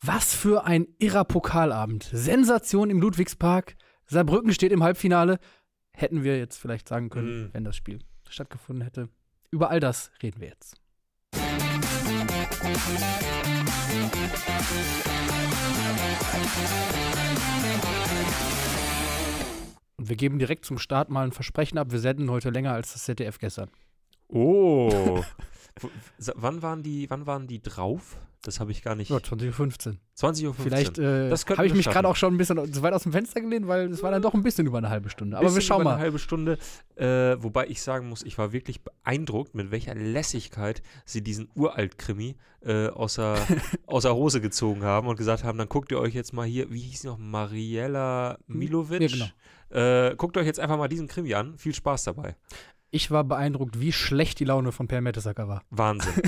Was für ein irrer Pokalabend. Sensation im Ludwigspark. Saarbrücken steht im Halbfinale. Hätten wir jetzt vielleicht sagen können, Mhm. wenn das Spiel stattgefunden hätte. Über all das reden wir jetzt. Und wir geben direkt zum Start mal ein Versprechen ab. Wir senden heute länger als das ZDF gestern. Oh. Wann waren die, wann waren die drauf? Das habe ich gar nicht. Ja, 20.15 Uhr. 20 Uhr. Vielleicht äh, habe ich mich gerade auch schon ein bisschen zu weit aus dem Fenster gelehnt, weil es war dann doch ein bisschen über eine halbe Stunde. Aber wir schauen über mal. Eine halbe Stunde. Äh, wobei ich sagen muss, ich war wirklich beeindruckt, mit welcher Lässigkeit sie diesen Uralt-Krimi äh, außer, außer Hose gezogen haben und gesagt haben: Dann guckt ihr euch jetzt mal hier, wie hieß sie noch, Mariella Milovic. Ja, genau. äh, guckt euch jetzt einfach mal diesen Krimi an. Viel Spaß dabei. Ich war beeindruckt, wie schlecht die Laune von Per Mertesacker war. Wahnsinn.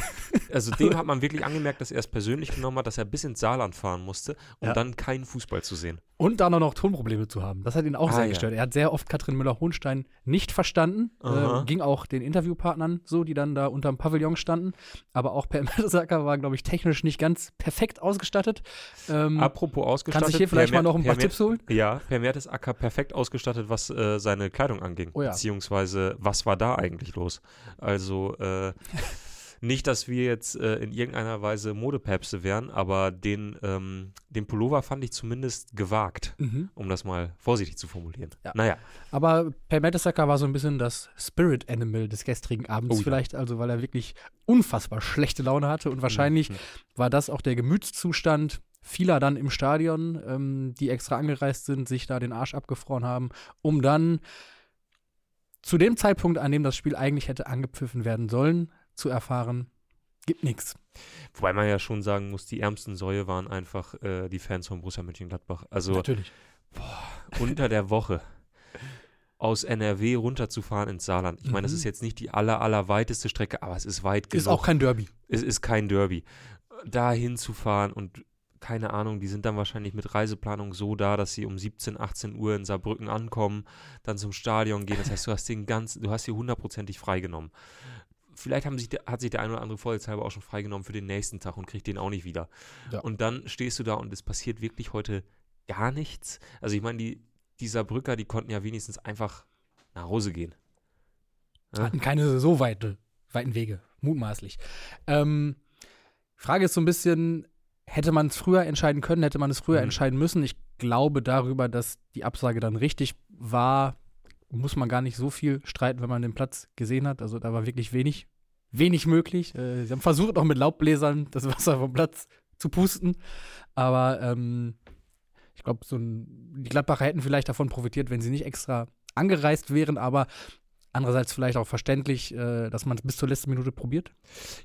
Also dem hat man wirklich angemerkt, dass er es persönlich genommen hat, dass er bis ins Saarland fahren musste, um Ja. dann keinen Fußball zu sehen. Und dann auch noch Tonprobleme zu haben. Das hat ihn auch Ah, sehr ja. gestört. Er hat sehr oft Katrin Müller-Hohenstein nicht verstanden. Äh, ging auch den Interviewpartnern so, die dann da unterm Pavillon standen. Aber auch Per Mertesacker war, glaube ich, technisch nicht ganz perfekt ausgestattet. Ähm, Apropos ausgestattet. kannst du hier vielleicht mal noch ein paar Mer- Tipps holen? Ja, Per Mertesacker perfekt ausgestattet, was äh, seine Kleidung anging. Oh ja. Beziehungsweise, was war da eigentlich los? Also, äh, nicht, dass wir jetzt äh, in irgendeiner Weise Modepäpste wären, aber den, ähm, den Pullover fand ich zumindest gewagt, Mhm. um das mal vorsichtig zu formulieren. Ja. Naja, Aber Per Mertesacker war so ein bisschen das Spirit Animal des gestrigen Abends Oh ja. vielleicht, also weil er wirklich unfassbar schlechte Laune hatte und wahrscheinlich Mhm. war das auch der Gemütszustand vieler dann im Stadion, ähm, die extra angereist sind, sich da den Arsch abgefroren haben, um dann zu dem Zeitpunkt, an dem das Spiel eigentlich hätte angepfiffen werden sollen, zu erfahren, gibt nichts. Wobei man ja schon sagen muss, die ärmsten Säue waren einfach äh, die Fans von Borussia Mönchengladbach. Also Natürlich. unter der Woche aus NRW runterzufahren ins Saarland. Ich meine, das Mhm. ist jetzt nicht die aller, aller weiteste Strecke, aber es ist weit genug. Ist auch kein Derby. es ist kein Derby. Da hinzufahren und keine Ahnung, die sind dann wahrscheinlich mit Reiseplanung so da, dass sie um 17, 18 Uhr in Saarbrücken ankommen, dann zum Stadion gehen. Das heißt, du hast den ganzen, du hast sie hundertprozentig freigenommen. Vielleicht haben sich, hat sich der ein oder andere vorsichtshalber auch schon freigenommen für den nächsten Tag und kriegt den auch nicht wieder. Ja. Und dann stehst du da und es passiert wirklich heute gar nichts. Also ich meine, die, die Saarbrücker, die konnten ja wenigstens einfach nach Hause gehen. Ja. Hatten keine so weite, weiten Wege, mutmaßlich. Ähm, Frage ist so ein bisschen, hätte man es früher entscheiden können, hätte man es früher Mhm. entscheiden müssen? Ich glaube darüber, dass die Absage dann richtig war, muss man gar nicht so viel streiten, wenn man den Platz gesehen hat. Also da war wirklich wenig, wenig möglich. Äh, sie haben versucht, auch mit Laubbläsern das Wasser vom Platz zu pusten. Aber ähm, ich glaube, so ein, die Gladbacher hätten vielleicht davon profitiert, wenn sie nicht extra angereist wären, aber andererseits vielleicht auch verständlich, äh, dass man es bis zur letzten Minute probiert.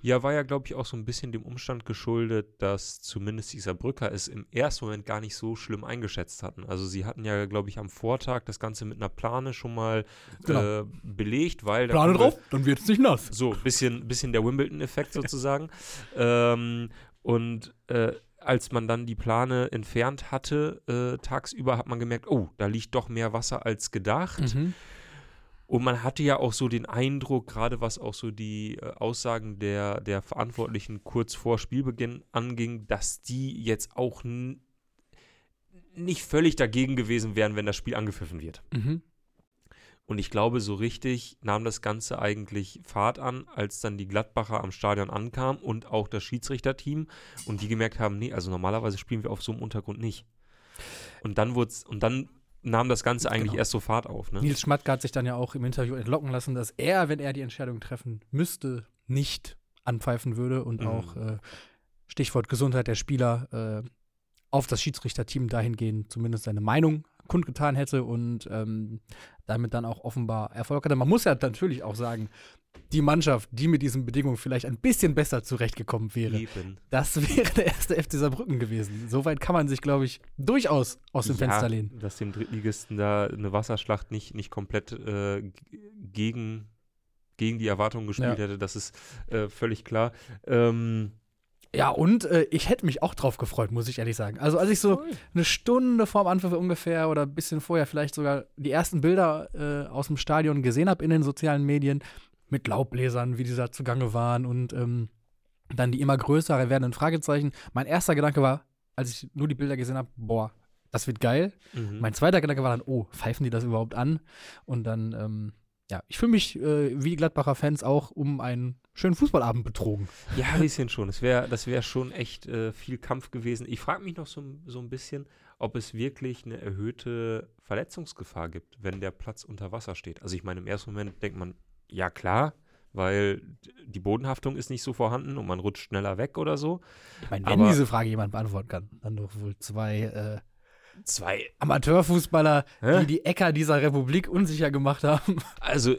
Ja, war ja, glaube ich, auch so ein bisschen dem Umstand geschuldet, dass zumindest die Saarbrücker es im ersten Moment gar nicht so schlimm eingeschätzt hatten. Also sie hatten ja, glaube ich, am Vortag das Ganze mit einer Plane schon mal Genau. äh, belegt, weil da Plane wir- drauf, dann wird es nicht nass. So, bisschen, bisschen der Wimbledon-Effekt sozusagen. ähm, und äh, als man dann die Plane entfernt hatte, äh, tagsüber hat man gemerkt, oh, da liegt doch mehr Wasser als gedacht. Mhm. Und man hatte ja auch so den Eindruck, gerade was auch so die äh, Aussagen der, der Verantwortlichen kurz vor Spielbeginn anging, dass die jetzt auch nicht völlig dagegen gewesen wären, wenn das Spiel angepfiffen wird. Mhm. Und ich glaube, so richtig nahm das Ganze eigentlich Fahrt an, als dann die Gladbacher am Stadion ankamen und auch das Schiedsrichterteam und die gemerkt haben, nee, also normalerweise spielen wir auf so einem Untergrund nicht. Und dann wurd's, und dann nahm das Ganze eigentlich Genau. erst so Fahrt auf, ne? Nils Schmatke hat sich dann ja auch im Interview entlocken lassen, dass er, wenn er die Entscheidung treffen müsste, nicht anpfeifen würde und Mhm. auch äh, Stichwort Gesundheit der Spieler äh, auf das Schiedsrichterteam dahingehend zumindest seine Meinung kundgetan hätte und ähm, damit dann auch offenbar Erfolg hatte. Man muss ja natürlich auch sagen, die Mannschaft, die mit diesen Bedingungen vielleicht ein bisschen besser zurechtgekommen wäre, Eben. das wäre der erste FC Saarbrücken gewesen. Soweit kann man sich, glaube ich, durchaus aus dem Fenster lehnen. Dass dem Drittligisten da eine Wasserschlacht nicht, nicht komplett äh, gegen, gegen die Erwartungen gespielt Ja. hätte, das ist äh, völlig klar. Ähm, Ja, und äh, ich hätte mich auch drauf gefreut, muss ich ehrlich sagen. Also als ich so eine Stunde vorm Anpfiff ungefähr oder ein bisschen vorher vielleicht sogar die ersten Bilder äh, aus dem Stadion gesehen habe in den sozialen Medien mit Laubbläsern, wie die da zugange waren und ähm, dann die immer größer werdenden Fragezeichen. Mein erster Gedanke war, als ich nur die Bilder gesehen habe, boah, das wird geil. Mhm. Mein zweiter Gedanke war dann, oh, pfeifen die das überhaupt an? Und dann, ähm, ja, ich fühle mich äh, wie die Gladbacher Fans auch um einen schönen Fußballabend betrogen. Ja, ein bisschen schon. Das wäre das wär schon echt äh, viel Kampf gewesen. Ich frage mich noch so, so ein bisschen, ob es wirklich eine erhöhte Verletzungsgefahr gibt, wenn der Platz unter Wasser steht. Also ich meine, im ersten Moment denkt man, ja klar, weil die Bodenhaftung ist nicht so vorhanden und man rutscht schneller weg oder so. Ich meine, wenn Aber- diese Frage jemand beantworten kann, dann doch wohl zwei äh, Zwei. Amateurfußballer, Hä? die die Äcker dieser Republik unsicher gemacht haben. Also,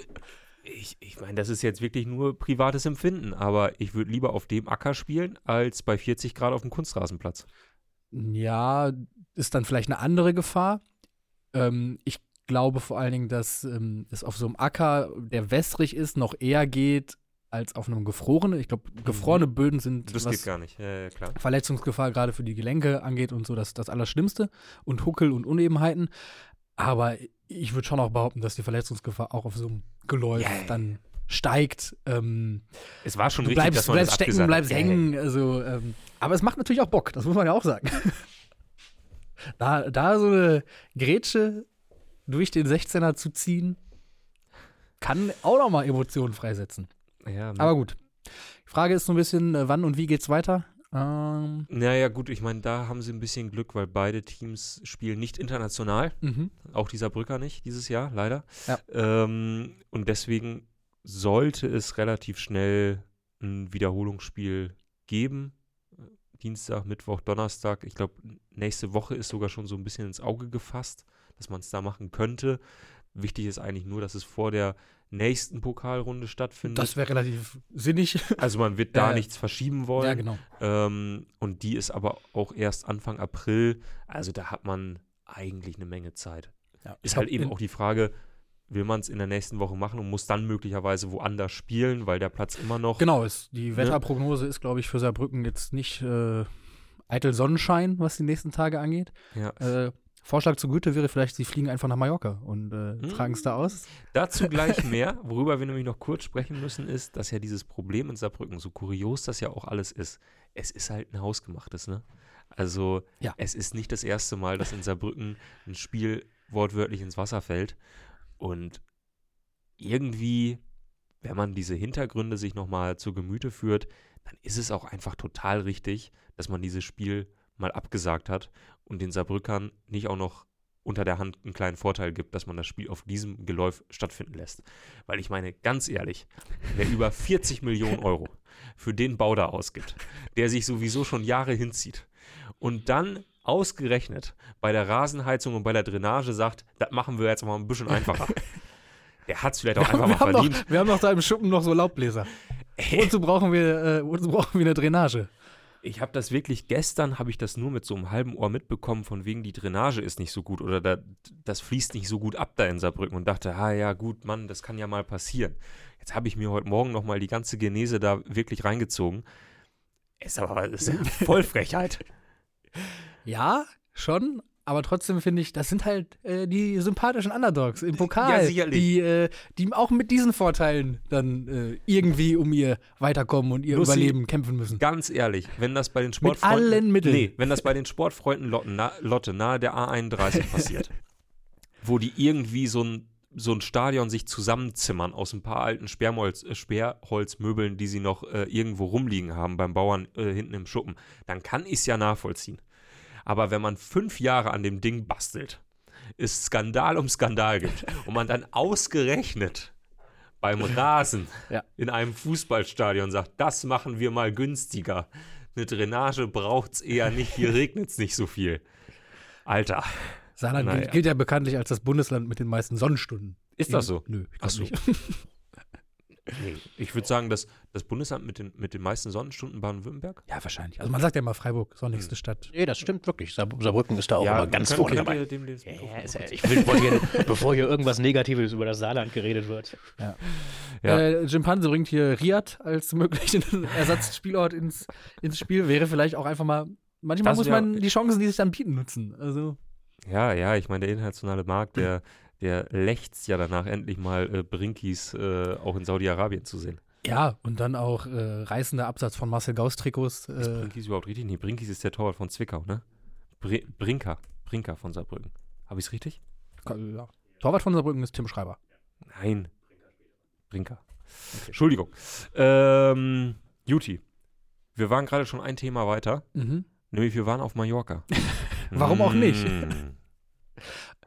ich, ich meine, das ist jetzt wirklich nur privates Empfinden, aber ich würde lieber auf dem Acker spielen, als bei 40 Grad auf dem Kunstrasenplatz. Ja, ist dann vielleicht eine andere Gefahr. Ähm, ich glaube vor allen Dingen, dass ähm, es auf so einem Acker, der wässrig ist, noch eher geht als auf einem gefrorenen. Ich glaube, gefrorene Böden sind, Mhm. Das was geht gar nicht, ja, ja, klar. Verletzungsgefahr gerade für die Gelenke angeht und so, das das Allerschlimmste. Und Huckel und Unebenheiten. Aber ich würde schon auch behaupten, dass die Verletzungsgefahr auch auf so einem Geläuf ja. dann steigt. Ähm, Es war schon du richtig, bleibst, dass man bleibst das stecken, bleibst ja. hängen. Also, ähm, aber es macht natürlich auch Bock, das muss man ja auch sagen. da, da so eine Grätsche durch den 16er zu ziehen, kann auch noch mal Emotionen freisetzen. Ja, Aber gut. Die Frage ist so ein bisschen, äh, wann und wie geht's weiter? Ähm, Naja, gut, ich meine, da haben sie ein bisschen Glück, weil beide Teams spielen nicht international. mhm. Auch dieser Brücker nicht dieses Jahr, leider. Ja. Ähm, und deswegen sollte es relativ schnell ein Wiederholungsspiel geben. Dienstag, Mittwoch, Donnerstag. Ich glaube, nächste Woche ist sogar schon so ein bisschen ins Auge gefasst, dass man es da machen könnte. Wichtig ist eigentlich nur, dass es vor der nächsten Pokalrunde stattfindet. Das wäre relativ sinnig. also man wird da Ja. nichts verschieben wollen. ja, genau. Ähm, und die ist aber auch erst Anfang April. Also da hat man eigentlich eine Menge Zeit. Ja, Ist halt eben auch die Frage, will man es in der nächsten Woche machen und muss dann möglicherweise woanders spielen, weil der Platz immer noch. Genau, ist, die Wetterprognose ist, glaube ich, für Saarbrücken jetzt nicht äh, eitel Sonnenschein, was die nächsten Tage angeht. Ja. Äh, Vorschlag zur Güte wäre vielleicht, sie fliegen einfach nach Mallorca und äh, Hm. tragen es da aus. Dazu gleich mehr. Worüber wir nämlich noch kurz sprechen müssen, ist, dass ja dieses Problem in Saarbrücken, so kurios das ja auch alles ist, es ist halt ein hausgemachtes, ne? Also Ja. es ist nicht das erste Mal, dass in Saarbrücken ein Spiel wortwörtlich ins Wasser fällt. Und irgendwie, wenn man diese Hintergründe sich nochmal zu Gemüte führt, dann ist es auch einfach total richtig, dass man dieses Spiel mal abgesagt hat und den Saarbrückern nicht auch noch unter der Hand einen kleinen Vorteil gibt, dass man das Spiel auf diesem Geläuf stattfinden lässt. Weil ich meine, ganz ehrlich, wer über 40 Millionen Euro für den Bau da ausgibt, der sich sowieso schon Jahre hinzieht und dann ausgerechnet bei der Rasenheizung und bei der Drainage sagt, das machen wir jetzt mal ein bisschen einfacher. Der hat es vielleicht auch Wir, einfach mal haben verdient. noch, wir haben noch da im Schuppen noch so Laubbläser. Wozu brauchen wir, äh, wozu brauchen wir eine Drainage? Ich habe das wirklich, gestern habe ich das nur mit so einem halben Ohr mitbekommen, von wegen die Drainage ist nicht so gut oder da, das fließt nicht so gut ab da in Saarbrücken und dachte, ah ja, gut, Mann, das kann ja mal passieren. Jetzt habe ich mir heute Morgen nochmal die ganze Genese da wirklich reingezogen. Ist aber ist ja voll Frechheit. Ja, schon. Aber trotzdem finde ich, das sind halt äh, die sympathischen Underdogs im Pokal, Ja, die, äh, die auch mit diesen Vorteilen dann äh, irgendwie um ihr Weiterkommen und ihr Lucy, Überleben kämpfen müssen. Ganz ehrlich, wenn das bei den Sportfreunden. allen Mitteln. Nee, wenn das bei den Sportfreunden Lotte, na, Lotte nahe der A31 passiert, wo die irgendwie so ein, so ein Stadion sich zusammenzimmern aus ein paar alten Sperrholz, äh, Sperrholzmöbeln, die sie noch äh, irgendwo rumliegen haben beim Bauern äh, hinten im Schuppen, dann kann ich es ja nachvollziehen. Aber wenn man fünf Jahre an dem Ding bastelt, es Skandal um Skandal gibt und man dann ausgerechnet beim Rasen Ja. in einem Fußballstadion sagt, das machen wir mal günstiger. Eine Drainage braucht's eher nicht, hier regnet's nicht so viel. Alter, Saarland Naja. gilt, ja bekanntlich als das Bundesland mit den meisten Sonnenstunden. ist das so? Nö, ich Ach glaub so. nicht. Nee. Ich würde sagen, dass das Bundesland mit den, mit den meisten Sonnenstunden Baden-Württemberg. Ja, wahrscheinlich. Also man sagt ja immer Freiburg, sonnigste Hm. Stadt. Nee, das stimmt wirklich. Saar Saarbrücken ist da auch immer ganz vorne dabei. dem- dem- Ja, ja, ist ja, ich will, wollte hier, bevor hier irgendwas Negatives über das Saarland geredet wird. Ja. Äh, Jimpanse bringt hier Riyadh als möglichen Ersatzspielort ins, ins Spiel. Wäre vielleicht auch einfach mal. Manchmal Das muss man die Chancen, die sich dann bieten, nutzen. Also, Ja, ja, ich meine, der internationale Markt, der, der lechzt ja danach, endlich mal äh, Brinkis äh, auch in Saudi-Arabien zu sehen. Ja, und dann auch äh, reißender Absatz von Marcel Gauss Trikots. Ist Äh, Brinkis überhaupt richtig? Nee, Brinkis ist der Torwart von Zwickau, ne? Br Brinker. Brinker von Saarbrücken. Habe ich es richtig? ja. Torwart von Saarbrücken ist Tim Schreiber. Nein. Brinker. Entschuldigung. Ähm, Juti. Wir waren gerade schon ein Thema weiter, Mhm. nämlich wir waren auf Mallorca. Warum auch nicht? Mm.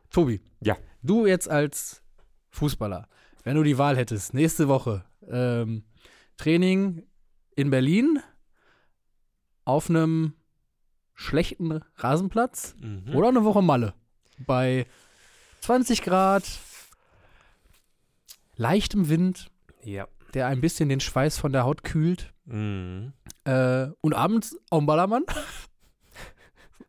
Tobi. Ja. Du jetzt als Fußballer, wenn du die Wahl hättest, nächste Woche ähm, Training in Berlin auf einem schlechten Rasenplatz Mhm. oder eine Woche Malle bei 20 Grad, leichtem Wind, Ja. der ein bisschen den Schweiß von der Haut kühlt Mhm. äh, und abends auf dem Ballermann.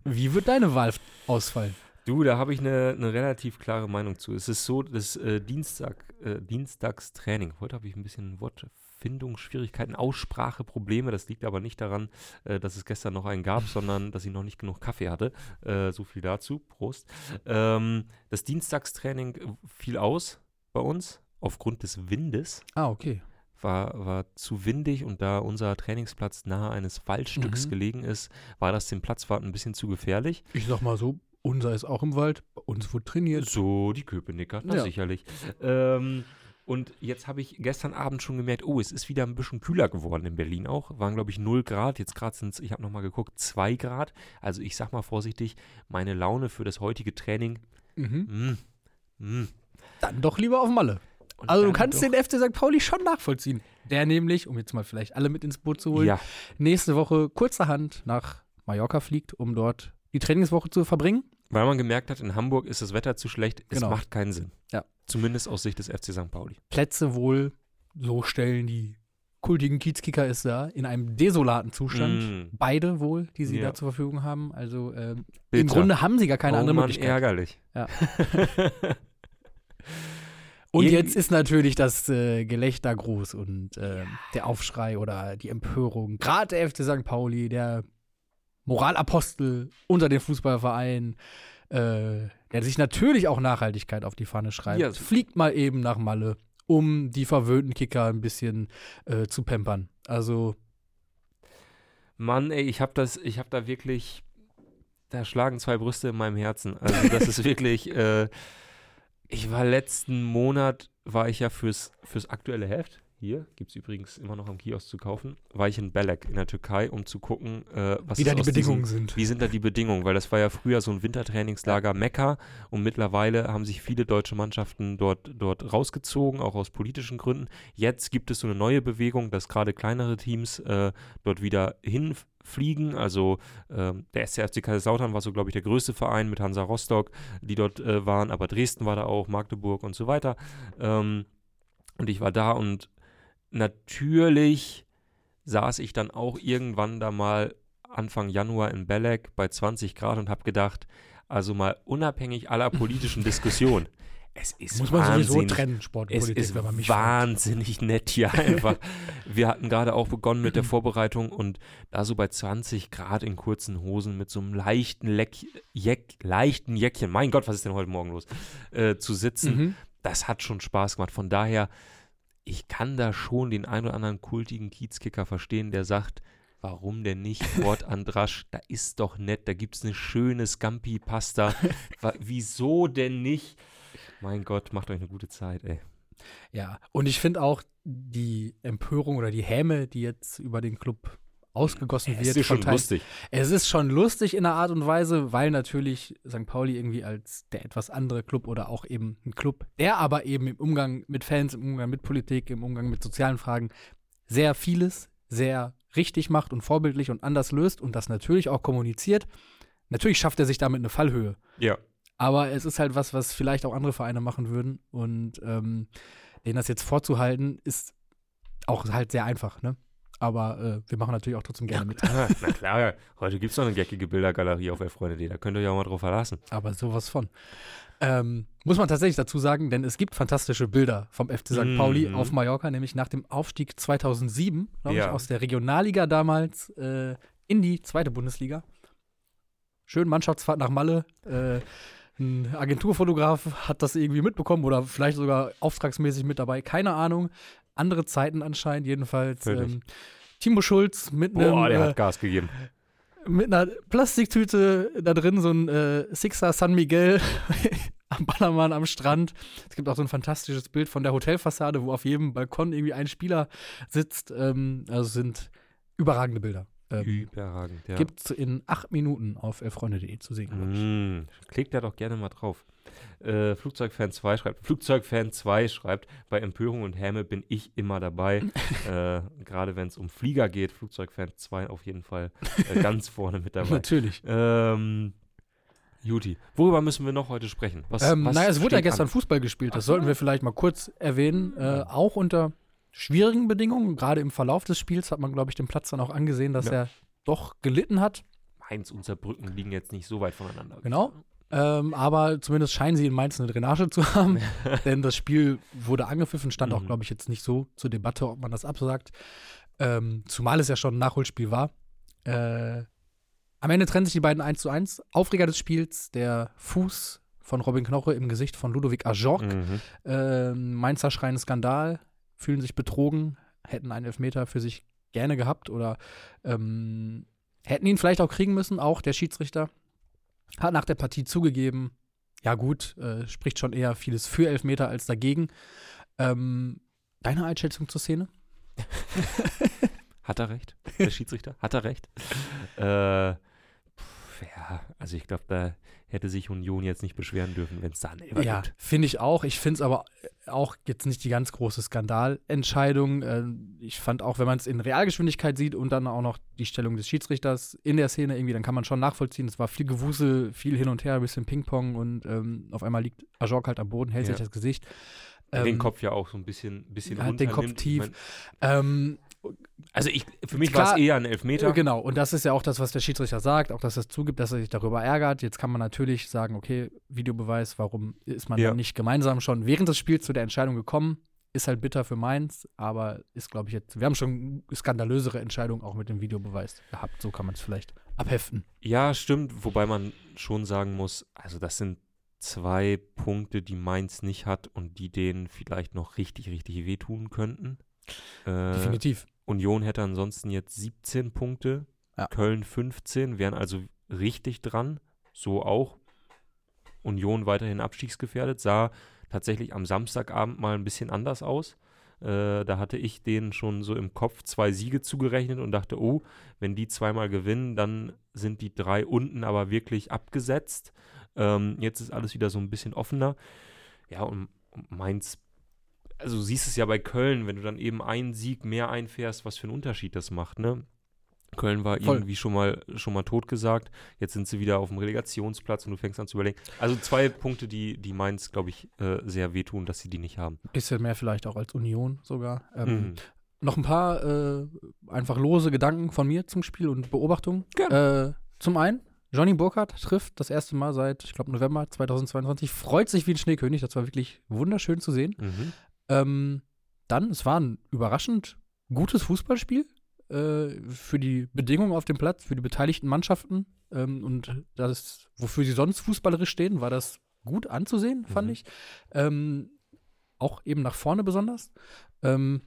Wie wird deine Wahl ausfallen? Du, da habe ich eine, eine relativ klare Meinung zu. Es ist so, das äh, Dienstag, äh, Dienstagstraining. Heute habe ich ein bisschen Wortfindungsschwierigkeiten, Ausspracheprobleme. Das liegt aber nicht daran, äh, dass es gestern noch einen gab, sondern dass ich noch nicht genug Kaffee hatte. Äh, so viel dazu. Prost. Ähm, das Dienstagstraining äh, fiel aus bei uns aufgrund des Windes. Ah, okay. War, war zu windig und da unser Trainingsplatz nahe eines Waldstücks Mhm. gelegen ist, war das dem Platzwart ein bisschen zu gefährlich. Ich sag mal so, unser ist auch im Wald, bei uns wird trainiert. So, die Köpenicker, na Ja. sicherlich. Ähm, und jetzt habe ich gestern Abend schon gemerkt, oh, es ist wieder ein bisschen kühler geworden in Berlin auch. Waren, glaube ich, 0 Grad. Jetzt gerade sind es, ich habe nochmal geguckt, 2 Grad. Also ich sag mal vorsichtig, meine Laune für das heutige Training, Mhm. mm, mm. Dann doch lieber auf Malle. Und Also du kannst den FC St. Pauli schon nachvollziehen. Der nämlich, um jetzt mal vielleicht alle mit ins Boot zu holen, Ja, nächste Woche kurzerhand nach Mallorca fliegt, um dort die Trainingswoche zu verbringen. weil man gemerkt hat, in Hamburg ist das Wetter zu schlecht. Es Genau. macht keinen Sinn. Ja. Zumindest aus Sicht des FC St. Pauli. Plätze wohl so stellen die kultigen Kiezkicker ist da in einem desolaten Zustand. Mm. Beide wohl, die sie Ja. da zur Verfügung haben. Also ähm, im. Grunde haben sie gar keine oh andere Mann, Möglichkeit. ärgerlich. Ja. Und jetzt ist natürlich das äh, Gelächter groß und äh, der Aufschrei oder die Empörung. Gerade der FC St. Pauli, der Moralapostel unter den Fußballvereinen, äh, der sich natürlich auch Nachhaltigkeit auf die Fahne schreibt, Ja. fliegt mal eben nach Malle, um die verwöhnten Kicker ein bisschen äh, zu pampern. Also, Mann, ey, ich hab das, ich hab da wirklich, da schlagen zwei Brüste in meinem Herzen. Also das ist wirklich, äh, ich war letzten Monat, war ich ja fürs, fürs aktuelle Heft, hier, gibt es übrigens immer noch am Kiosk zu kaufen, war ich in Belek in der Türkei, um zu gucken, äh, was wie da die Bedingungen diesen, sind. Wie sind da die Bedingungen? Weil das war ja früher so ein Wintertrainingslager Mekka und mittlerweile haben sich viele deutsche Mannschaften dort, dort rausgezogen, auch aus politischen Gründen. Jetzt gibt es so eine neue Bewegung, dass gerade kleinere Teams äh, dort wieder hinfliegen. Also ähm, der SCFC Kaiserslautern war so, glaube ich, der größte Verein mit Hansa Rostock, die dort äh, waren, aber Dresden war da auch, Magdeburg und so weiter. Ähm, und ich war da und natürlich saß ich dann auch irgendwann da mal Anfang Januar in Belek bei 20 Grad und habe gedacht, also mal unabhängig aller politischen Diskussionen, es ist Muss man sowieso wahnsinnig, trennen, Sport und es ist wenn man mich fragt. wahnsinnig nett hier einfach. Wir hatten gerade auch begonnen mit der Vorbereitung und da so bei 20 Grad in kurzen Hosen mit so einem leichten Leck, Jeck, leichten Jäckchen, mein Gott, was ist denn heute Morgen los, äh, zu sitzen, Mhm. das hat schon Spaß gemacht. Von daher, ich kann da schon den ein oder anderen kultigen Kiezkicker verstehen, der sagt, warum denn nicht Fort Andrasch? Da ist doch nett, da gibt es eine schöne Scampi-Pasta. Wieso denn nicht? Mein Gott, macht euch eine gute Zeit, ey. Ja, und ich finde auch die Empörung oder die Häme, die jetzt über den Club ausgegossen Es wird. ist schon von Teilen- lustig. Es ist schon lustig in einer Art und Weise, weil natürlich St. Pauli irgendwie als der etwas andere Club oder auch eben ein Club, der aber eben im Umgang mit Fans, im Umgang mit Politik, im Umgang mit sozialen Fragen sehr vieles sehr richtig macht und vorbildlich und anders löst und das natürlich auch kommuniziert. Natürlich schafft er sich damit eine Fallhöhe. Ja. Aber es ist halt was, was vielleicht auch andere Vereine machen würden. Und ähm, denen das jetzt vorzuhalten, ist auch halt sehr einfach, ne? Aber äh, wir machen natürlich auch trotzdem gerne mit. Ah, na klar, heute gibt es noch eine geckige Bildergalerie auf Freunde.de, da könnt ihr euch auch mal drauf verlassen. Aber sowas von. Ähm, muss man tatsächlich dazu sagen, denn es gibt fantastische Bilder vom FC St. Mhm. Pauli auf Mallorca, nämlich nach dem Aufstieg 2007, glaube ich, Ja. aus der Regionalliga damals äh, in die zweite Bundesliga. Schön Mannschaftsfahrt nach Malle. Äh, ein Agenturfotograf hat das irgendwie mitbekommen oder vielleicht sogar auftragsmäßig mit dabei, keine Ahnung. Andere Zeiten anscheinend. Jedenfalls ähm, Timo Schulz mit einem Boah, der äh, hat Gas gegeben. mit einer Plastiktüte da drin, so ein äh, Sixer San Miguel am Ballermann am Strand. Es gibt auch so ein fantastisches Bild von der Hotelfassade, wo auf jedem Balkon irgendwie ein Spieler sitzt. Ähm, also es sind überragende Bilder. Ähm, Überragend, ja. Gibt's in acht Minuten auf elfreunde.de zu sehen. Mm, klickt da doch gerne mal drauf. Äh, Flugzeugfan 2 schreibt, Flugzeugfan 2 schreibt, bei Empörung und Häme bin ich immer dabei. äh, Gerade wenn es um Flieger geht, Flugzeugfan 2 auf jeden Fall äh, ganz vorne mit dabei. Natürlich. Ähm, Juti, worüber müssen wir noch heute sprechen? Was, Ähm, was naja, es wurde ja gestern an? Fußball gespielt. Das Ach so. sollten wir vielleicht mal kurz erwähnen. Äh, auch unter schwierigen Bedingungen. Gerade im Verlauf des Spiels hat man, glaube ich, den Platz dann auch angesehen, dass Ja. er doch gelitten hat. Mainz und Saarbrücken liegen jetzt nicht so weit voneinander. Genau. Ähm, aber zumindest scheinen sie in Mainz eine Drainage zu haben. denn das Spiel wurde angepfiffen, stand auch, Mhm. glaube ich, jetzt nicht so zur Debatte, ob man das absagt. Ähm, zumal es ja schon ein Nachholspiel war. Äh, am Ende trennen sich die beiden 1 zu 1. Aufreger des Spiels, der Fuß von Robin Knoche im Gesicht von Ludovic Ajorc. Mhm. Ähm, Mainzer schreien Skandal, fühlen sich betrogen, hätten einen Elfmeter für sich gerne gehabt oder ähm, hätten ihn vielleicht auch kriegen müssen. Auch der Schiedsrichter hat nach der Partie zugegeben, ja gut, äh, spricht schon eher vieles für Elfmeter als dagegen. Ähm, deine Einschätzung zur Szene? Hat er recht? Der Schiedsrichter? Hat er recht? äh, pf, ja, also ich glaube, da hätte sich Union jetzt nicht beschweren dürfen, wenn es da einen Elfer Ja, finde ich auch. Ich finde es aber auch jetzt nicht die ganz große Skandalentscheidung. Äh, ich fand auch, wenn man es in Realgeschwindigkeit sieht und dann auch noch die Stellung des Schiedsrichters in der Szene irgendwie, dann kann man schon nachvollziehen. Es war viel Gewusel, viel hin und her, ein bisschen Ping-Pong und ähm, auf einmal liegt Ajork halt am Boden, hält Ja. sich das Gesicht. Der den Ähm, Kopf ja auch so ein bisschen, bisschen hat den Kopf tief. Ich mein, Ähm, also ich, für mich war es eher ein Elfmeter. Genau, und das ist ja auch das, was der Schiedsrichter sagt, auch dass er es zugibt, dass er sich darüber ärgert. Jetzt kann man natürlich sagen, okay, Videobeweis, warum ist man Ja. nicht gemeinsam schon während des Spiels zu der Entscheidung gekommen? Ist halt bitter für Mainz, aber ist, glaube ich, jetzt, wir haben schon skandalösere Entscheidungen auch mit dem Videobeweis gehabt. So kann man es vielleicht abheften. Ja, stimmt, wobei man schon sagen muss, also das sind zwei Punkte, die Mainz nicht hat und die denen vielleicht noch richtig, richtig wehtun könnten. Äh, Definitiv. Union hätte ansonsten jetzt 17 Punkte, Ja. Köln 15, wären also richtig dran. So auch. Union weiterhin abstiegsgefährdet, sah tatsächlich am Samstagabend mal ein bisschen anders aus. Äh, da hatte ich denen schon so im Kopf zwei Siege zugerechnet und dachte, oh, wenn die zweimal gewinnen, dann sind die drei unten aber wirklich abgesetzt. Ähm, jetzt ist alles wieder so ein bisschen offener. Ja, und Mainz, also du siehst es ja bei Köln, wenn du dann eben einen Sieg mehr einfährst, was für einen Unterschied das macht, ne? Köln war Voll. irgendwie schon mal, schon mal totgesagt. Jetzt sind sie wieder auf dem Relegationsplatz und du fängst an zu überlegen. Also zwei Punkte, die, die Mainz, glaube ich, äh, sehr wehtun, dass sie die nicht haben. Bisschen mehr vielleicht auch als Union sogar. Ähm, Mhm. Noch ein paar äh, einfach lose Gedanken von mir zum Spiel und Beobachtungen. Äh, zum einen, Johnny Burkhardt trifft das erste Mal seit, ich glaube, November 2022. Freut sich wie ein Schneekönig. Das war wirklich wunderschön zu sehen. Mhm. Ähm, dann, es war ein überraschend gutes Fußballspiel äh, für die Bedingungen auf dem Platz, für die beteiligten Mannschaften. Ähm, und das, wofür sie sonst fußballerisch stehen, war das gut anzusehen, fand Mhm. ich. Ähm, auch eben nach vorne besonders. Ähm,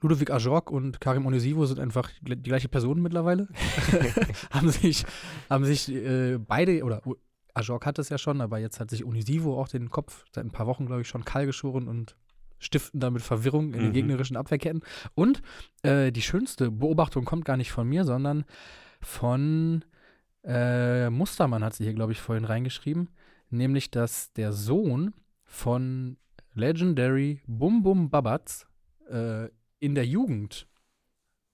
Ludovic Ajorc und Karim Onisivo sind einfach die gleiche Person mittlerweile. haben sich, haben sich äh, beide, oder Ajorc hat es ja schon, aber jetzt hat sich Onisivo auch den Kopf seit ein paar Wochen, glaube ich, schon kahl geschoren und stiften damit Verwirrung in den Mhm. gegnerischen Abwehrketten. Und äh, die schönste Beobachtung kommt gar nicht von mir, sondern von äh, Mustermann hat sie hier, glaube ich, vorhin reingeschrieben, nämlich, dass der Sohn von Legendary Bum Bum Babatz äh, in der Jugend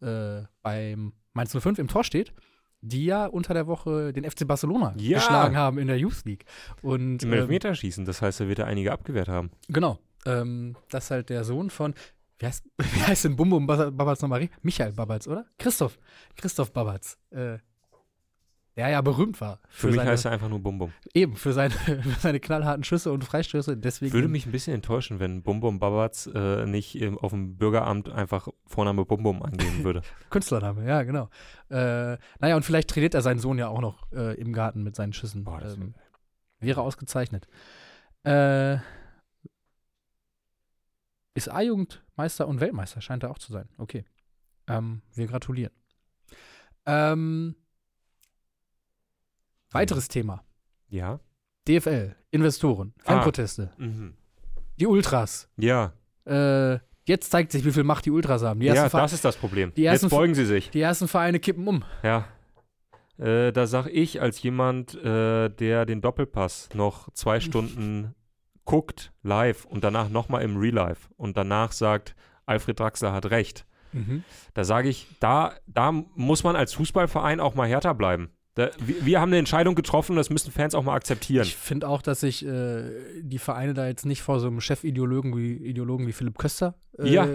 äh, beim Mainz 05 im Tor steht, die ja unter der Woche den FC Barcelona Ja. geschlagen haben in der Youth League. Und Im ähm, Elfmeterschießen, das heißt, er wird da einige abgewehrt haben. Genau. Ähm, das ist halt der Sohn von, wie heißt, wie heißt denn Bum Bum Babatz nochmal? Michael Babatz, oder? Christoph. Christoph Babatz. Äh, der ja berühmt war. Für, mich seine, heißt er einfach nur Bum Bum. Eben, für seine, für seine knallharten Schüsse und Freistöße. Deswegen. Würde mich ein bisschen enttäuschen, wenn Bum Bum Babatz äh, nicht ähm, auf dem Bürgeramt einfach Vorname Bum Bum angeben würde. Künstlername, ja, genau. Äh, naja, und vielleicht trainiert er seinen Sohn ja auch noch äh, im Garten mit seinen Schüssen. Boah, ähm, wäre ausgezeichnet. Äh, ist A-Jugendmeister und Weltmeister, scheint er auch zu sein. Okay. Ähm, wir gratulieren. Ähm, weiteres Thema. Ja. DFL, Investoren, Ah. Fanproteste, Mhm. die Ultras. Ja. Äh, jetzt zeigt sich, wie viel Macht die Ultras haben. Die Ja, Ver- das ist das Problem. die ersten Jetzt beugen sie sich. die ersten Vereine kippen um. Ja. Äh, da sag ich als jemand, äh, der den Doppelpass noch zwei Stunden guckt, live und danach nochmal im Real Life und danach sagt, Alfred Draxler hat recht. Mhm. Da sage ich, da, da muss man als Fußballverein auch mal härter bleiben. Da, wir, wir haben eine Entscheidung getroffen, das müssen Fans auch mal akzeptieren. Ich finde auch, dass sich äh, die Vereine da jetzt nicht vor so einem Chefideologen wie, Ideologen wie Philipp Köster äh, Ja.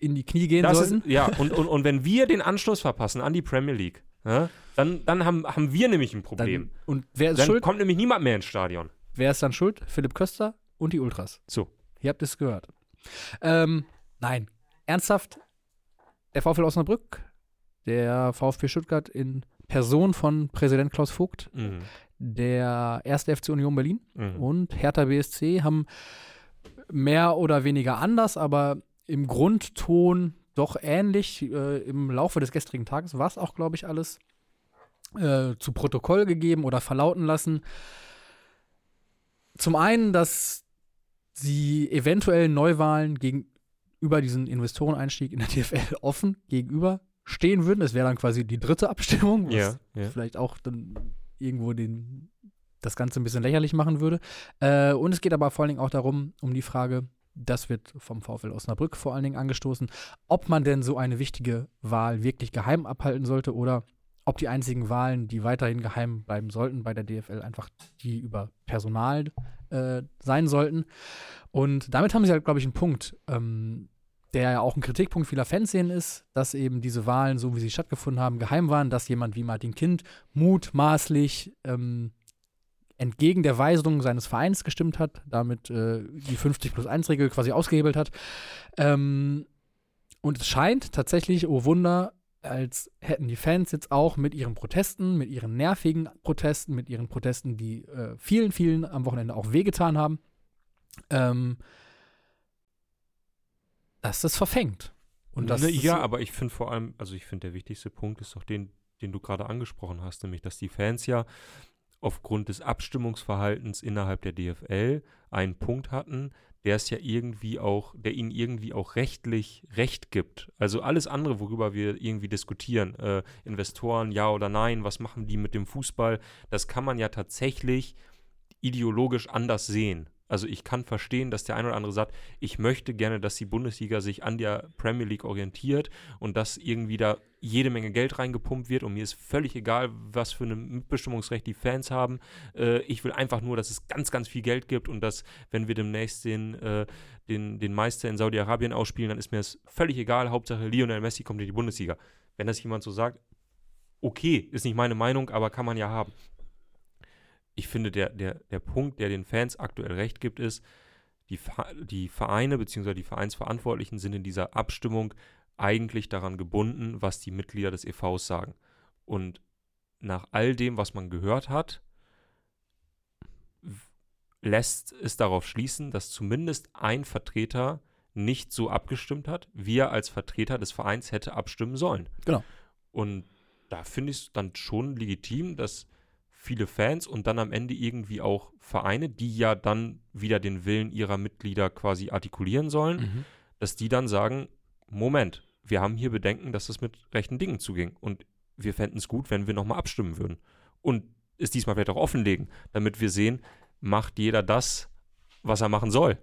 in die Knie gehen Das sollten. ist, ja, und, und, und wenn wir den Anschluss verpassen an die Premier League, ja, dann, dann haben, haben wir nämlich ein Problem. Dann, und wer ist Dann schuld? kommt nämlich niemand mehr ins Stadion. Wer ist dann schuld? Philipp Köster und die Ultras. So. Ihr habt es gehört. Ähm, nein, ernsthaft, der VfL Osnabrück, der VfB Stuttgart in Person von Präsident Klaus Vogt, Mhm. der erste FC Union Berlin Mhm. und Hertha BSC haben mehr oder weniger anders, aber im Grundton doch ähnlich äh, im Laufe des gestrigen Tages war es auch, glaube ich, alles äh, zu Protokoll gegeben oder verlauten lassen. Zum einen, dass sie eventuell Neuwahlen gegenüber diesen Investoreneinstieg in der TFL offen gegenüber stehen würden. Es wäre dann quasi die dritte Abstimmung, was Ja, ja. vielleicht auch dann irgendwo den, das Ganze ein bisschen lächerlich machen würde. Äh, und es geht aber vor allen Dingen auch darum, um die Frage, das wird vom VfL Osnabrück vor allen Dingen angestoßen, ob man denn so eine wichtige Wahl wirklich geheim abhalten sollte oder ob die einzigen Wahlen, die weiterhin geheim bleiben sollten bei der DFL, einfach die über Personal äh, sein sollten. Und damit haben sie halt, glaube ich, einen Punkt, ähm, der ja auch ein Kritikpunkt vieler Fans sehen ist, dass eben diese Wahlen, so wie sie stattgefunden haben, geheim waren, dass jemand wie Martin Kind mutmaßlich ähm, entgegen der Weisung seines Vereins gestimmt hat, damit äh, die 50 plus 1 Regel quasi ausgehebelt hat. Ähm, und es scheint tatsächlich, oh Wunder, als hätten die Fans jetzt auch mit ihren Protesten, mit ihren nervigen Protesten, mit ihren Protesten, die äh, vielen, vielen am Wochenende auch wehgetan haben, ähm, dass das verfängt. Und das Ne, ja, so- aber ich finde vor allem, also ich finde, der wichtigste Punkt ist doch den, den du gerade angesprochen hast, nämlich, dass die Fans ja aufgrund des Abstimmungsverhaltens innerhalb der DFL einen Punkt hatten, der es ja irgendwie auch, der ihnen irgendwie auch rechtlich Recht gibt. Also alles andere, worüber wir irgendwie diskutieren, äh, Investoren, ja oder nein, was machen die mit dem Fußball, das kann man ja tatsächlich ideologisch anders sehen. Also ich kann verstehen, dass der ein oder andere sagt, ich möchte gerne, dass die Bundesliga sich an der Premier League orientiert und dass irgendwie da jede Menge Geld reingepumpt wird und mir ist völlig egal, was für ein Mitbestimmungsrecht die Fans haben. Äh, ich will einfach nur, dass es ganz, ganz viel Geld gibt und dass, wenn wir demnächst den, äh, den, den Meister in Saudi-Arabien ausspielen, dann ist mir das völlig egal. Hauptsache Lionel Messi kommt in die Bundesliga. Wenn das jemand so sagt, okay, ist nicht meine Meinung, aber kann man ja haben ich finde, der, der, der Punkt, der den Fans aktuell recht gibt, ist, die, die Vereine bzw. die Vereinsverantwortlichen sind in dieser Abstimmung eigentlich daran gebunden, was die Mitglieder des EVs sagen. Und nach all dem, was man gehört hat, lässt es darauf schließen, dass zumindest ein Vertreter nicht so abgestimmt hat, wie er als Vertreter des Vereins hätte abstimmen sollen. Genau. Und da finde ich es dann schon legitim, dass viele Fans und dann am Ende irgendwie auch Vereine, die ja dann wieder den Willen ihrer Mitglieder quasi artikulieren sollen, Mhm. dass die dann sagen, Moment, wir haben hier Bedenken, dass das mit rechten Dingen zuging und wir fänden es gut, wenn wir nochmal abstimmen würden. Und es diesmal vielleicht auch offenlegen, damit wir sehen, macht jeder das, was er machen soll.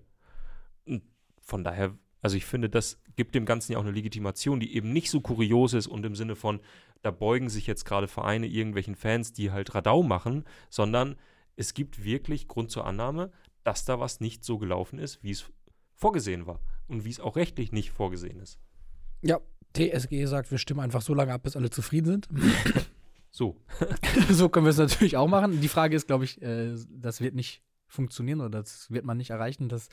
Und von daher, also ich finde, das gibt dem Ganzen ja auch eine Legitimation, die eben nicht so kurios ist und im Sinne von, da beugen sich jetzt gerade Vereine irgendwelchen Fans, die halt Radau machen, sondern es gibt wirklich Grund zur Annahme, dass da was nicht so gelaufen ist, wie es vorgesehen war und wie es auch rechtlich nicht vorgesehen ist. Ja, TSG sagt, wir stimmen einfach so lange ab, bis alle zufrieden sind. So. so können wir es natürlich auch machen. Die Frage ist, glaube ich, äh, das wird nicht funktionieren oder das wird man nicht erreichen, dass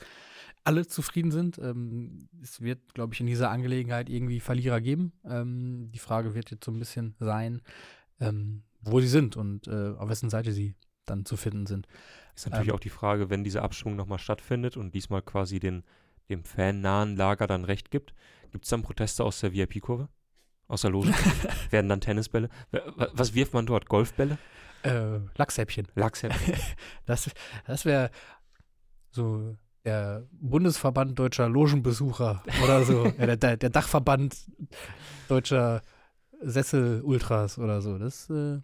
alle zufrieden sind. Ähm, es wird, glaube ich, in dieser Angelegenheit irgendwie Verlierer geben. Ähm, die Frage wird jetzt so ein bisschen sein, ähm, wo sie sind und äh, auf wessen Seite sie dann zu finden sind. Ist natürlich Ähm. auch die Frage, wenn diese Abstimmung nochmal stattfindet und diesmal quasi den, dem fannahen Lager dann recht gibt. Gibt es dann Proteste aus der VIP-Kurve? Aus der Loge? Werden dann Tennisbälle? Wa- Was wirft man dort? Golfbälle? Äh, Lachshäppchen. Lachshäppchen? Das, das wäre so der Bundesverband deutscher Logenbesucher oder so. der, der, der Dachverband deutscher Sessel-Ultras oder so. Das, äh,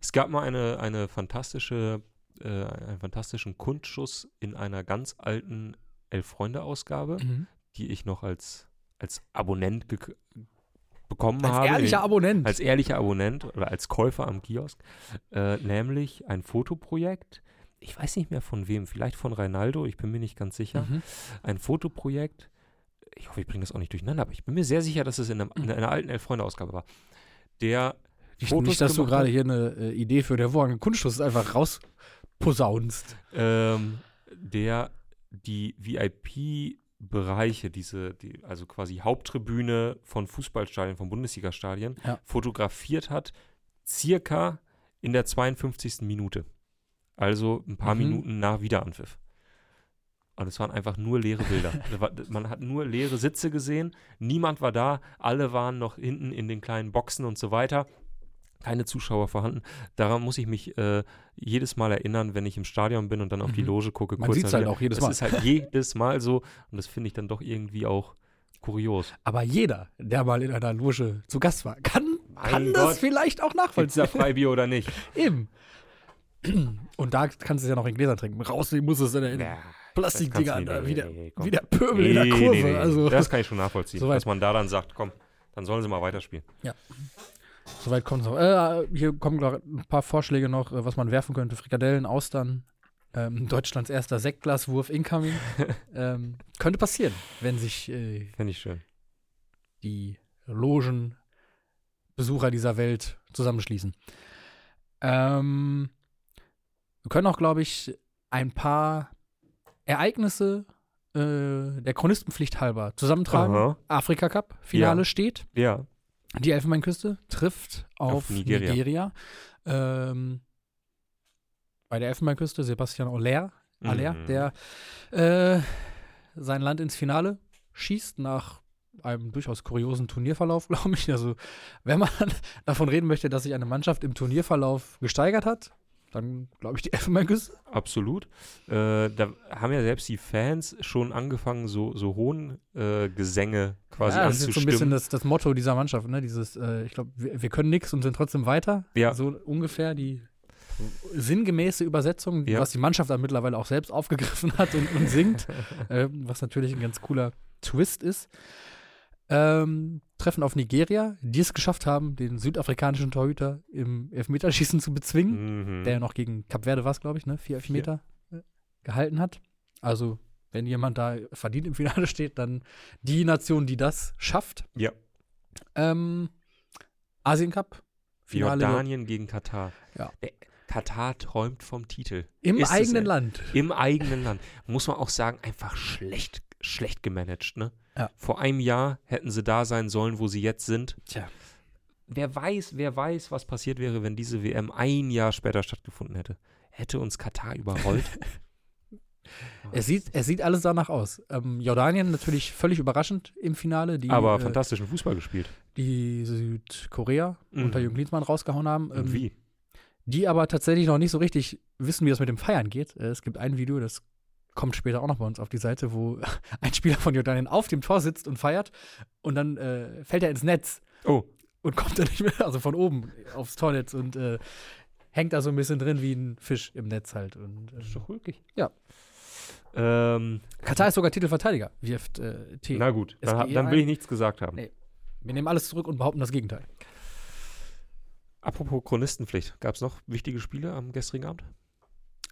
Es gab mal eine, eine fantastische, äh, einen fantastischen Kundschuss in einer ganz alten Elf-Freunde-Ausgabe, die ich noch als, als Abonnent bekommen als habe. ehrlicher Abonnent. als ehrlicher Abonnent oder als Käufer am Kiosk, äh, nämlich ein Fotoprojekt. Ich weiß nicht mehr von wem, vielleicht von Reinaldo, ich bin mir nicht ganz sicher. Mhm. Ein Fotoprojekt. Ich hoffe, ich bringe das auch nicht durcheinander, aber ich bin mir sehr sicher, dass es in, einem, in einer alten Elf-Freunde-Ausgabe war. Der Nicht, Fotos nicht, dass du gerade hier eine äh, Idee für der hervorragenden Kunstschuss einfach rausposaunst. ähm, der die VIP-Bereiche, diese, die, also quasi Haupttribüne von Fußballstadien, von Bundesliga-Stadien, Ja. fotografiert hat, circa in der 52. Minute. Also ein paar Mhm. Minuten nach Wiederanpfiff. Und es waren einfach nur leere Bilder. Man hat nur leere Sitze gesehen, niemand war da, alle waren noch hinten in den kleinen Boxen und so weiter. Keine Zuschauer vorhanden. Daran muss ich mich äh, jedes Mal erinnern, wenn ich im Stadion bin und dann auf die Mhm. Loge gucke. Man sieht's dann halt auch jedes das Mal. ist halt jedes Mal so und das finde ich dann doch irgendwie auch kurios. Aber jeder, der mal in einer Loge zu Gast war, kann, kann Gott. das vielleicht auch nachvollziehen. da Freibier oder nicht? Eben. Und da kannst du es ja noch in Gläsern trinken. Rausnehmen muss es in, in Ja, Plastikdinger, das kannst du da, nicht. wie, der, Nee, nee, komm. wie der Pöbel in der Nee, Kurve. nee, nee, Also, Das kann ich schon nachvollziehen, Soweit. dass man da dann sagt, komm, dann sollen sie mal weiterspielen. Soweit kommt es noch. Äh, hier kommen ein paar Vorschläge noch, äh, was man werfen könnte. Frikadellen, Austern. Ähm, Deutschlands erster Sektglaswurf incoming. ähm, könnte passieren, wenn sich äh, ich schön. die Logenbesucher dieser Welt zusammenschließen. Ähm, wir können auch, glaube ich, ein paar Ereignisse äh, der Chronistenpflicht halber zusammentragen. Aha. Afrika Cup, Finale Ja. steht. Ja. Die Elfenbeinküste trifft auf, Auf Nigeria. Nigeria. Ähm, bei der Elfenbeinküste Sebastian Aller, Aller Mhm. der äh, sein Land ins Finale schießt nach einem durchaus kuriosen Turnierverlauf, glaube ich. Also, wenn man davon reden möchte, dass sich eine Mannschaft im Turnierverlauf gesteigert hat, dann glaube ich die Elfenbeinküste. Absolut. Äh, da haben ja selbst die Fans schon angefangen, so, so hohen äh, Gesänge quasi ja, das ist so ein bisschen das, das Motto dieser Mannschaft, ne? Dieses, äh, ich glaube, wir, wir können nichts und sind trotzdem weiter. Ja. So ungefähr die sinngemäße Übersetzung, Ja. was die Mannschaft dann mittlerweile auch selbst aufgegriffen hat und, und singt, äh, was natürlich ein ganz cooler Twist ist. Ähm, treffen auf Nigeria, die es geschafft haben, den südafrikanischen Torhüter im Elfmeterschießen zu bezwingen, Mhm. der ja noch gegen Kap Verde war, glaube ich, ne? Vier Elfmeter äh, gehalten hat. Also, wenn jemand da verdient im Finale steht, dann die Nation, die das schafft. Ja. Ähm, Asien Cup, Finale Jordanien gegen Katar. Ja. Der, Katar träumt vom Titel. im Ist eigenen Land. Im eigenen Land. Muss man auch sagen, einfach schlecht, schlecht gemanagt, ne? Ja. Vor einem Jahr hätten sie da sein sollen, wo sie jetzt sind. Tja. Wer weiß, wer weiß, was passiert wäre, wenn diese WM ein Jahr später stattgefunden hätte. Hätte uns Katar überrollt. Es sieht, es sieht alles danach aus. Ähm, Jordanien natürlich völlig überraschend im Finale, die, Aber äh, fantastischen Fußball gespielt. die Südkorea Mhm. unter Jürgen Klinsmann rausgehauen haben. Ähm, wie? die aber tatsächlich noch nicht so richtig wissen, wie das mit dem Feiern geht. Äh, Es gibt ein Video, das kommt später auch noch bei uns auf die Seite, wo ein Spieler von Jordanien auf dem Tor sitzt und feiert und dann äh, fällt er ins Netz Oh, und kommt dann nicht mehr, also von oben aufs Tornetz und äh, hängt da so ein bisschen drin wie ein Fisch im Netz halt. Und, äh, ist doch ulkig. Ja. Ähm, Katar ist sogar Titelverteidiger, wirft äh, T. na gut, dann, dann will ich nichts gesagt haben. Nee. Wir nehmen alles zurück und behaupten das Gegenteil. Apropos Chronistenpflicht, gab es noch wichtige Spiele am gestrigen Abend?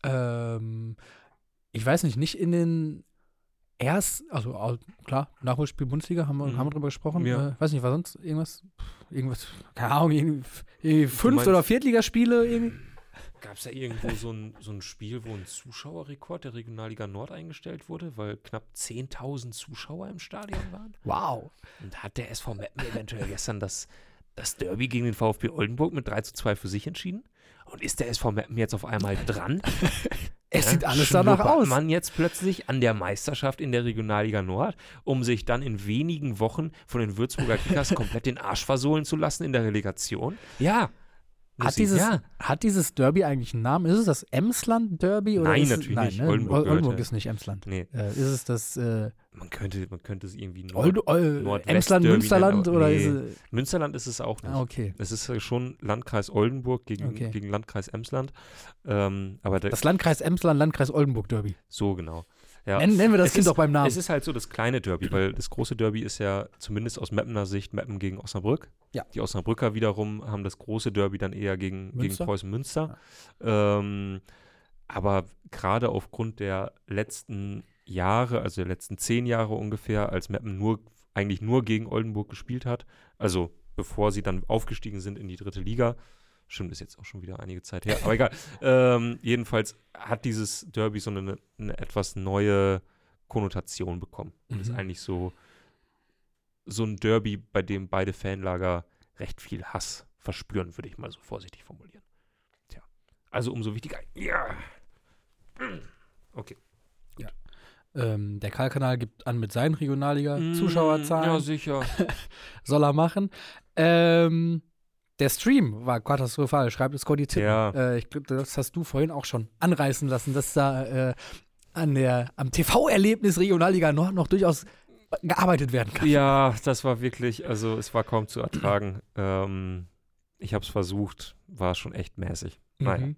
Ähm, ich weiß nicht, nicht in den erst, also klar, Nachholspiel Bundesliga, haben wir, Mhm. haben wir drüber gesprochen. Ja. Äh, weiß nicht, war sonst irgendwas, pff, irgendwas, keine Ahnung, irgendwie, irgendwie Fünft- oder Viertligaspiele irgendwie? Gab es da irgendwo so ein, so ein Spiel, wo ein Zuschauerrekord der Regionalliga Nord eingestellt wurde, weil knapp 10.000 Zuschauer im Stadion waren? Wow. Und hat der SV Meppen eventuell gestern das, das Derby gegen den VfB Oldenburg mit 3 zu 2 für sich entschieden? Und ist der SV Meppen jetzt auf einmal dran? Es Ja, sieht alles danach aus. man jetzt plötzlich an der Meisterschaft in der Regionalliga Nord, um sich dann in wenigen Wochen von den Würzburger Kickers komplett den Arsch versohlen zu lassen in der Relegation? Ja. Hat dieses, ja. hat dieses Derby eigentlich einen Namen? Ist es das Emsland-Derby? oder Nein, ist es, natürlich nein, nicht. Ne? Oldenburg Oldenburg, ist nicht Emsland. Nee, Äh, ist es das äh, man könnte, man könnte es irgendwie Nord Old, Old, Nordwest-Derby Emsland-Münsterland nennen, oder ist nee. es. Münsterland ist es auch nicht. Ah, okay. Es ist schon Landkreis Oldenburg gegen, Okay. gegen Landkreis Emsland. Ähm, aber Das Landkreis Emsland, Landkreis Oldenburg-Derby. so genau. Ja. Nennen, nennen wir das Es Kind ist- doch beim Namen. Es ist halt so das kleine Derby, weil das große Derby ist ja zumindest aus Meppener Sicht Meppen gegen Osnabrück. Ja. Die Osnabrücker wiederum haben das große Derby dann eher gegen, gegen? Preußen Münster. Ähm, aber gerade aufgrund der letzten Jahre, also der letzten zehn Jahre ungefähr, als Meppen nur eigentlich nur gegen Oldenburg gespielt hat, also bevor sie dann aufgestiegen sind in die dritte Liga, Stimmt, ist jetzt auch schon wieder einige Zeit her. Aber egal. Ähm, jedenfalls hat dieses Derby so eine, eine etwas neue Konnotation bekommen. Und ist Mhm. eigentlich so, so ein Derby, bei dem beide Fanlager recht viel Hass verspüren, würde ich mal so vorsichtig formulieren. Tja. Also umso wichtiger. Ja. Okay. Ähm, der Karl-Kanal gibt an mit seinen Mm, Regionalliga-Zuschauerzahlen. Ja, sicher. soll er machen. Ähm, der Stream war katastrophal, schreibt es Scotty Tippen. Ja. Äh, ich glaube, das hast du vorhin auch schon anreißen lassen, dass da äh, an der, am TV-Erlebnis Regionalliga Nord noch durchaus gearbeitet werden kann. Ja, das war wirklich, also es war kaum zu ertragen. ähm, ich habe es versucht, war schon echt mäßig. Naja. Mhm.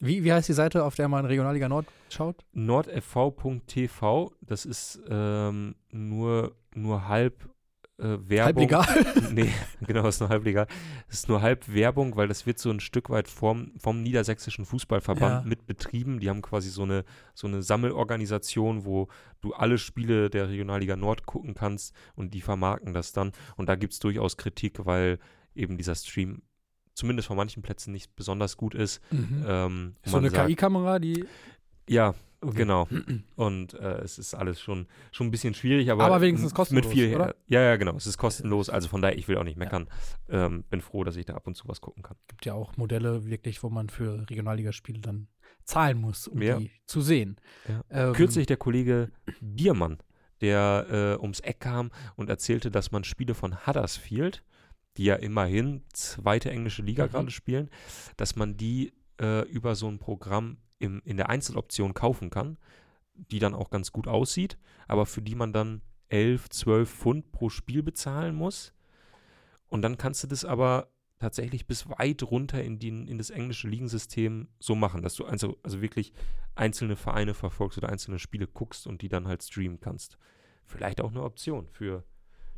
Wie, wie heißt die Seite, auf der man Regionalliga Nord schaut? nordfv.tv, das ist ähm, nur, nur halb äh, Werbung. Halblegal. nee, genau, ist nur halblegal. Es ist nur halb Werbung, weil das wird so ein Stück weit vom, vom Niedersächsischen Fußballverband Ja. mit betrieben. Die haben quasi so eine, so eine Sammelorganisation, wo du alle Spiele der Regionalliga Nord gucken kannst und die vermarkten das dann. Und da gibt es durchaus Kritik, weil eben dieser Stream zumindest von manchen Plätzen nicht besonders gut ist. Mhm. Ähm, so eine KI-Kamera, die. Ja. Genau. Und äh, es ist alles schon, schon ein bisschen schwierig, aber, Aber wenigstens kostenlos, Mit viel, oder? Ja, ja, genau. Es ist kostenlos. Also von daher, ich will auch nicht meckern. Ähm, bin froh, dass ich da ab und zu was gucken kann. gibt ja auch Modelle wirklich, wo man für Regionalligaspiele dann zahlen muss, um Ja. die zu sehen. Ja. Ähm, Kürzlich der Kollege Biermann, der äh, ums Eck kam und erzählte, dass man Spiele von Huddersfield, die ja immerhin zweite englische Liga Mhm. gerade spielen, dass man die äh, über so ein Programm im, in der Einzeloption kaufen kann, die dann auch ganz gut aussieht, aber für die man dann 11, 12 Pfund pro Spiel bezahlen muss. Und dann kannst du das aber tatsächlich bis weit runter in, die, in das englische Ligensystem so machen, dass du also, also wirklich einzelne Vereine verfolgst oder einzelne Spiele guckst und die dann halt streamen kannst. Vielleicht auch eine Option für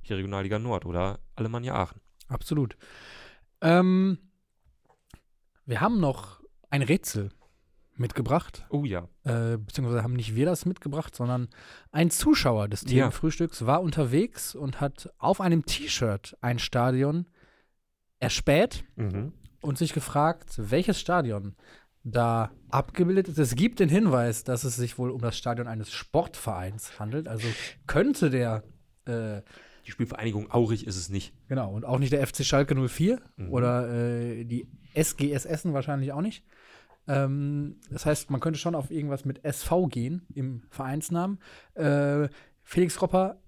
die Regionalliga Nord oder Alemannia Aachen. Absolut. Ähm, wir haben noch ein Rätsel mitgebracht, Oh ja. äh, beziehungsweise haben nicht wir das mitgebracht, sondern ein Zuschauer des Ja. Themenfrühstücks war unterwegs und hat auf einem T-Shirt ein Stadion erspäht Mhm. und sich gefragt, welches Stadion da abgebildet ist. Es gibt den Hinweis, dass es sich wohl um das Stadion eines Sportvereins handelt. Also könnte der, äh, Die Spielvereinigung Aurich ist es nicht. genau, und auch nicht der FC Schalke 04 Mhm. oder äh, die SGS Essen wahrscheinlich auch nicht. Ähm, das heißt, man könnte schon auf irgendwas mit SV gehen im Vereinsnamen. Äh, Felix Ropper,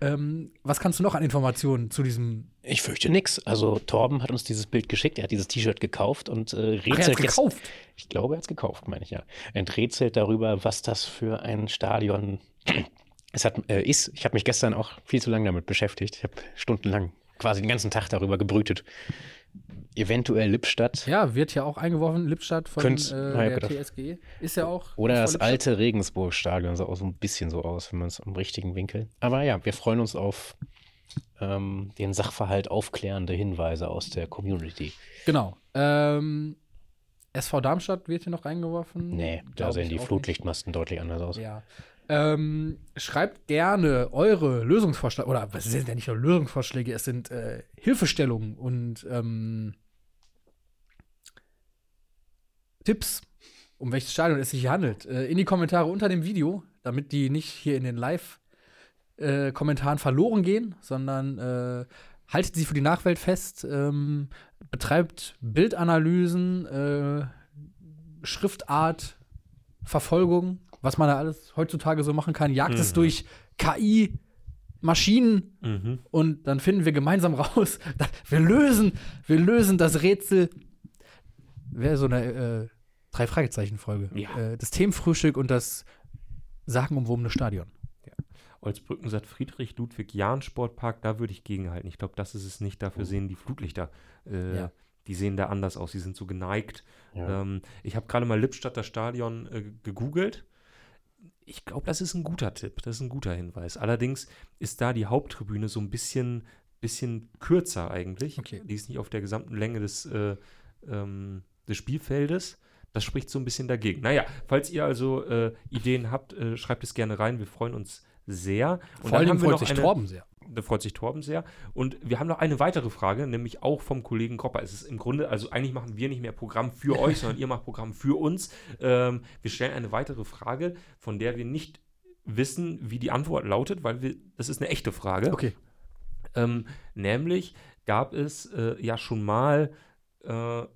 ähm, was kannst du noch an Informationen zu diesem Ich fürchte nix. Also Torben hat uns dieses Bild geschickt, er hat dieses T-Shirt gekauft und äh, Ach, er rätselt jetzt. gekauft? Ich glaube, er hat es gekauft, meine ich ja. Rätselt darüber, was das für ein Stadion es hat, äh, ist. Ich habe mich gestern auch viel zu lange damit beschäftigt. Ich habe stundenlang quasi den ganzen Tag darüber gebrütet. Eventuell Lippstadt Ja, wird ja auch eingeworfen, Lippstadt von Könnt's- äh, der. TSG. Ist ja auch. oder das Lippstadt. alte Regensburg-Stadion sah auch so ein bisschen so aus, wenn man es im richtigen Winkel. Aber ja, wir freuen uns auf ähm, den Sachverhalt aufklärende Hinweise aus der Community. Genau. Ähm, SV Darmstadt wird hier noch reingeworfen. Nee, da sehen die Flutlichtmasten deutlich anders aus. nicht. Ja. Ähm, schreibt gerne eure Lösungsvorschläge, oder es sind ja nicht nur Lösungsvorschläge, es sind äh, Hilfestellungen und ähm, Tipps, um welches Stadion es sich hier handelt, äh, in die Kommentare unter dem Video, damit die nicht hier in den Live-Kommentaren verloren gehen, sondern äh, haltet sie für die Nachwelt fest, ähm, betreibt Bildanalysen, äh, Schriftart, Verfolgung, was man da alles heutzutage so machen kann, jagt es Mhm. durch KI, Maschinen Mhm. und dann finden wir gemeinsam raus, wir lösen, wir lösen das Rätsel. Wäre so eine äh, drei Fragezeichen Folge. Ja. Äh, das Themenfrühstück und das sagenumwobene Stadion. Olsbrücken sagt Friedrich Ludwig Jahn Sportpark, da würde ich gegenhalten. Ich glaube, das ist es nicht. Dafür sehen die Flutlichter, äh, Ja. die sehen da anders aus. Die sind so geneigt. Ja. Ähm, ich habe gerade mal Lippstadter Stadion äh, gegoogelt. Ich glaube, das ist ein guter Tipp. Das ist ein guter Hinweis. Allerdings ist da die Haupttribüne so ein bisschen, bisschen kürzer eigentlich. Okay. Die ist nicht auf der gesamten Länge des, äh, ähm, des Spielfeldes. Das spricht so ein bisschen dagegen. Naja, falls ihr also äh, Ideen habt, äh, schreibt es gerne rein. Wir freuen uns sehr. Und Vor allem freut sich eine, Torben sehr. Da freut sich Torben sehr. Und wir haben noch eine weitere Frage, nämlich auch vom Kollegen Kropper. Es ist im Grunde, also eigentlich machen wir nicht mehr Programm für euch, sondern ihr macht Programm für uns. Ähm, wir stellen eine weitere Frage, von der wir nicht wissen, wie die Antwort lautet, weil wir, das ist eine echte Frage. Okay. Ähm, nämlich gab es äh, ja schon mal, äh,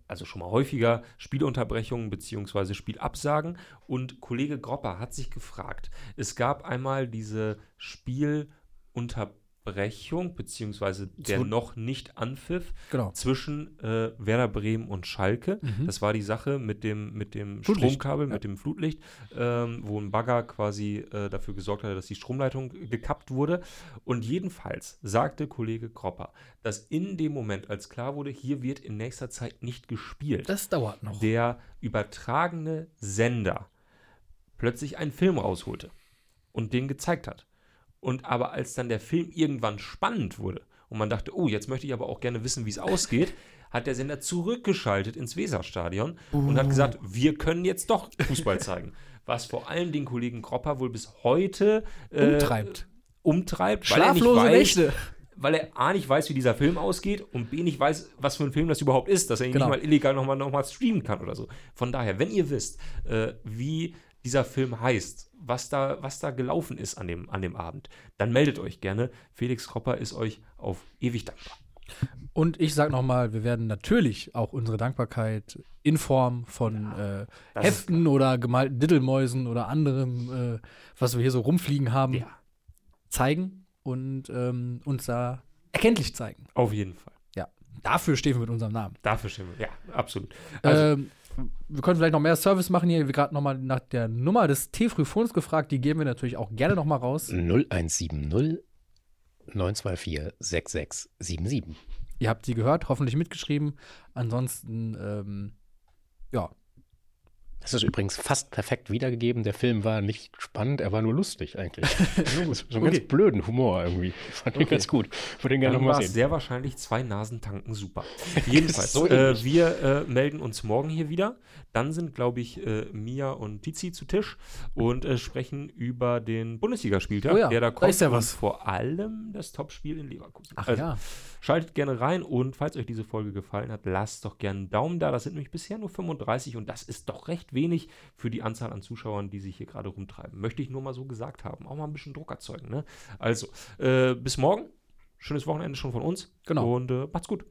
also schon mal häufiger, Spielunterbrechungen bzw. Spielabsagen. Und Kollege Gropper hat sich gefragt, es gab einmal diese Spielunterbrechung bzw. der noch nicht Anpfiff Genau. zwischen äh, Werder Bremen und Schalke. Mhm. Das war die Sache mit dem, mit dem Flutlicht. Stromkabel, Ja. mit dem Flutlicht, ähm, wo ein Bagger quasi äh, dafür gesorgt hatte, dass die Stromleitung gekappt wurde. Und jedenfalls sagte Kollege Kropper, dass in dem Moment, als klar wurde, hier wird in nächster Zeit nicht gespielt, Das dauert noch. der übertragene Sender plötzlich einen Film rausholte und den gezeigt hat. Und aber als dann der Film irgendwann spannend wurde und man dachte, oh, jetzt möchte ich aber auch gerne wissen, wie es ausgeht, hat der Sender zurückgeschaltet ins Weserstadion und hat gesagt, wir können jetzt doch Fußball zeigen. Was vor allem den Kollegen Kropper wohl bis heute äh, Umtreibt. umtreibt, weil er nicht Schlaflose weiß, Nächte. weil er A nicht weiß, wie dieser Film ausgeht und B nicht weiß, was für ein Film das überhaupt ist, dass er ihn Genau. nicht mal illegal nochmal noch mal streamen kann oder so. Von daher, wenn ihr wisst, äh, wie dieser Film heißt, was da, was da gelaufen ist an dem, an dem Abend, dann meldet euch gerne. Felix Kropper ist euch auf ewig dankbar. Und ich sag nochmal, wir werden natürlich auch unsere Dankbarkeit in Form von äh, das Heften oder gemalten Diddelmäusen oder anderem, äh, was wir hier so rumfliegen haben, Ja. zeigen und ähm, uns da erkenntlich zeigen. Auf jeden Fall. Dafür stehen wir mit unserem Namen. Dafür stimmen wir. Ja, absolut. Also, ähm, wir können vielleicht noch mehr Service machen hier. Wir gerade noch mal nach der Nummer des T-Frühfons gefragt. Die geben wir natürlich auch gerne noch mal raus. 0170 924 6677. Ihr habt sie gehört, hoffentlich mitgeschrieben. Ansonsten, ähm, ja, Das ist übrigens fast perfekt wiedergegeben. Der Film war nicht spannend, er war nur lustig eigentlich. so so einen Okay. ganz blöden Humor irgendwie. Fand ich Okay. ganz gut. Würde den gerne nochmal sehen. sehr wahrscheinlich zwei Nasentanken super. Jedenfalls, so äh, wir äh, melden uns morgen hier wieder. Dann sind, glaube ich, äh, Mia und Tizi zu Tisch und äh, sprechen über den Bundesligaspieltag, Oh ja, der da da kommt. ist ja und was. vor allem das Topspiel in Leverkusen. ach Also, ja. Schaltet gerne rein und falls euch diese Folge gefallen hat, lasst doch gerne einen Daumen da. Das sind nämlich bisher nur 35 und das ist doch recht wenig für die Anzahl an Zuschauern, die sich hier gerade rumtreiben. Möchte ich nur mal so gesagt haben. Auch mal ein bisschen Druck erzeugen. Ne? Also, äh, bis morgen. Schönes Wochenende schon von uns. Genau. Und äh, macht's gut.